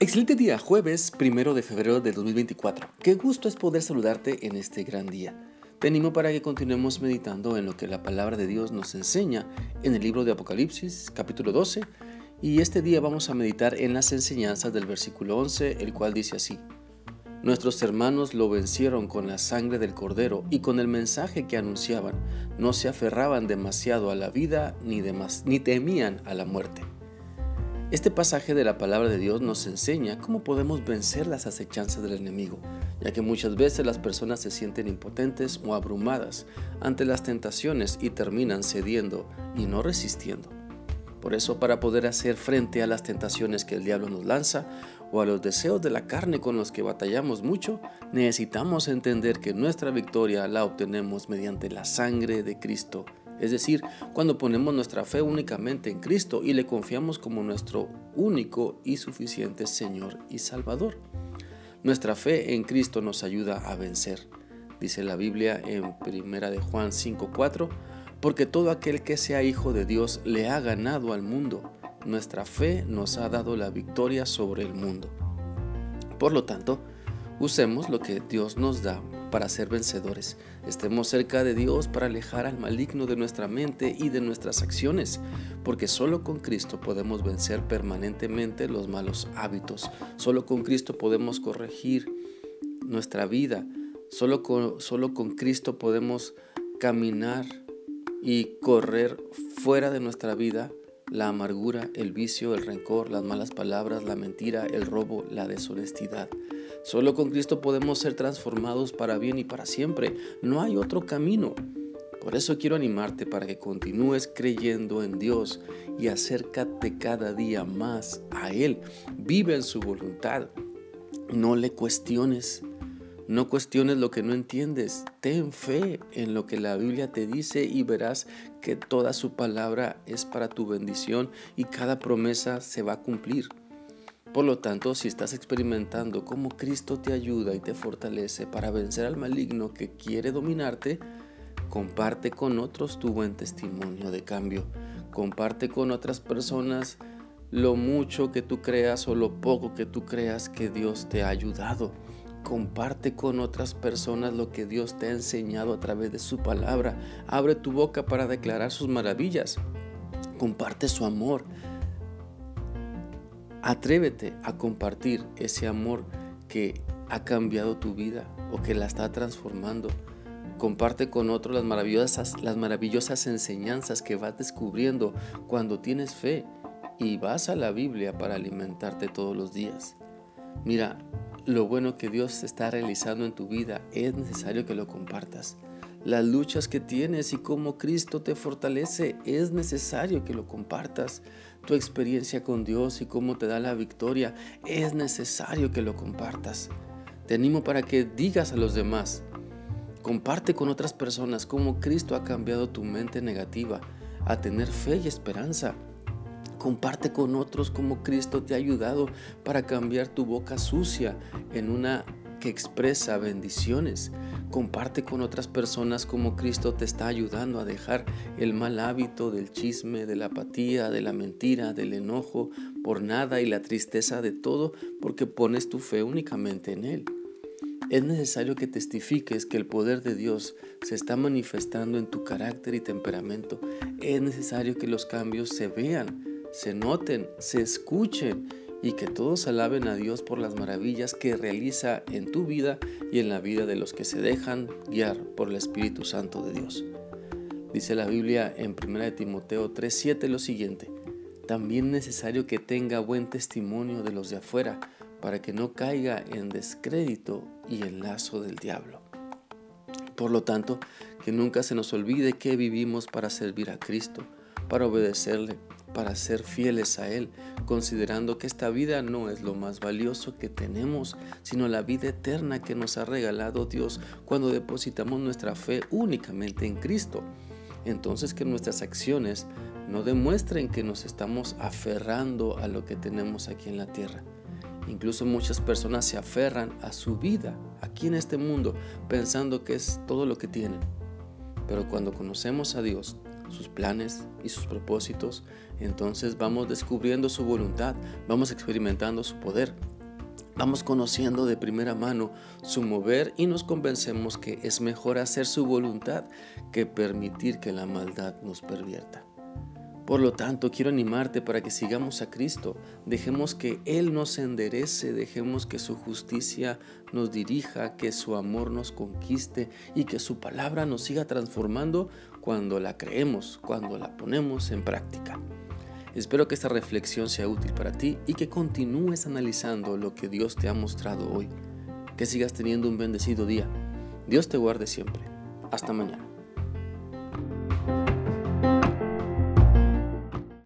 Excelente día, jueves primero de febrero de 2024. Qué gusto es poder saludarte en este gran día. Te animo para que continuemos meditando en lo que la palabra de Dios nos enseña en el libro de Apocalipsis, capítulo 12. Y este día vamos a meditar en las enseñanzas del versículo 11, el cual dice así. Nuestros hermanos lo vencieron con la sangre del cordero y con el mensaje que anunciaban. No se aferraban demasiado a la vida ni, ni temían a la muerte. Este pasaje de la palabra de Dios nos enseña cómo podemos vencer las acechanzas del enemigo, ya que muchas veces las personas se sienten impotentes o abrumadas ante las tentaciones y terminan cediendo y no resistiendo. Por eso, para poder hacer frente a las tentaciones que el diablo nos lanza o a los deseos de la carne con los que batallamos mucho, necesitamos entender que nuestra victoria la obtenemos mediante la sangre de Cristo es decir, cuando ponemos nuestra fe únicamente en Cristo y le confiamos como nuestro único y suficiente Señor y Salvador. Nuestra fe en Cristo nos ayuda a vencer. Dice la Biblia en 1 de Juan 5:4, porque todo aquel que sea hijo de Dios le ha ganado al mundo. Nuestra fe nos ha dado la victoria sobre el mundo. Por lo tanto, usemos lo que Dios nos da para ser vencedores. Estemos cerca de Dios para alejar al maligno de nuestra mente y de nuestras acciones, porque solo con Cristo podemos vencer permanentemente los malos hábitos. Solo con Cristo podemos corregir nuestra vida. Solo con, solo con Cristo podemos caminar y correr fuera de nuestra vida la amargura, el vicio, el rencor, las malas palabras, la mentira, el robo, la deshonestidad. Solo con Cristo podemos ser transformados para bien y para siempre. No hay otro camino. Por eso quiero animarte para que continúes creyendo en Dios y acércate cada día más a Él. Vive en su voluntad. No le cuestiones. No cuestiones lo que no entiendes. Ten fe en lo que la Biblia te dice y verás que toda su palabra es para tu bendición y cada promesa se va a cumplir. Por lo tanto, si estás experimentando cómo Cristo te ayuda y te fortalece para vencer al maligno que quiere dominarte, comparte con otros tu buen testimonio de cambio. Comparte con otras personas lo mucho que tú creas o lo poco que tú creas que Dios te ha ayudado. Comparte con otras personas lo que Dios te ha enseñado a través de su palabra. Abre tu boca para declarar sus maravillas. Comparte su amor. Atrévete a compartir ese amor que ha cambiado tu vida o que la está transformando. Comparte con otros las maravillosas, las maravillosas enseñanzas que vas descubriendo cuando tienes fe y vas a la Biblia para alimentarte todos los días. Mira, lo bueno que Dios está realizando en tu vida es necesario que lo compartas. Las luchas que tienes y cómo Cristo te fortalece es necesario que lo compartas tu experiencia con Dios y cómo te da la victoria, es necesario que lo compartas. Te animo para que digas a los demás, comparte con otras personas cómo Cristo ha cambiado tu mente negativa a tener fe y esperanza. Comparte con otros cómo Cristo te ha ayudado para cambiar tu boca sucia en una que expresa bendiciones. Comparte con otras personas cómo Cristo te está ayudando a dejar el mal hábito del chisme, de la apatía, de la mentira, del enojo por nada y la tristeza de todo porque pones tu fe únicamente en Él. Es necesario que testifiques que el poder de Dios se está manifestando en tu carácter y temperamento. Es necesario que los cambios se vean, se noten, se escuchen y que todos alaben a Dios por las maravillas que realiza en tu vida y en la vida de los que se dejan guiar por el Espíritu Santo de Dios. Dice la Biblia en 1 Timoteo 3:7 lo siguiente, también es necesario que tenga buen testimonio de los de afuera, para que no caiga en descrédito y en lazo del diablo. Por lo tanto, que nunca se nos olvide que vivimos para servir a Cristo, para obedecerle, para ser fieles a Él, considerando que esta vida no es lo más valioso que tenemos, sino la vida eterna que nos ha regalado Dios cuando depositamos nuestra fe únicamente en Cristo. Entonces que nuestras acciones no demuestren que nos estamos aferrando a lo que tenemos aquí en la tierra. Incluso muchas personas se aferran a su vida aquí en este mundo pensando que es todo lo que tienen. Pero cuando conocemos a Dios, sus planes y sus propósitos, entonces vamos descubriendo su voluntad, vamos experimentando su poder, vamos conociendo de primera mano su mover y nos convencemos que es mejor hacer su voluntad que permitir que la maldad nos pervierta. Por lo tanto, quiero animarte para que sigamos a Cristo, dejemos que Él nos enderece, dejemos que su justicia nos dirija, que su amor nos conquiste y que su palabra nos siga transformando cuando la creemos, cuando la ponemos en práctica. Espero que esta reflexión sea útil para ti y que continúes analizando lo que Dios te ha mostrado hoy. Que sigas teniendo un bendecido día. Dios te guarde siempre. Hasta mañana.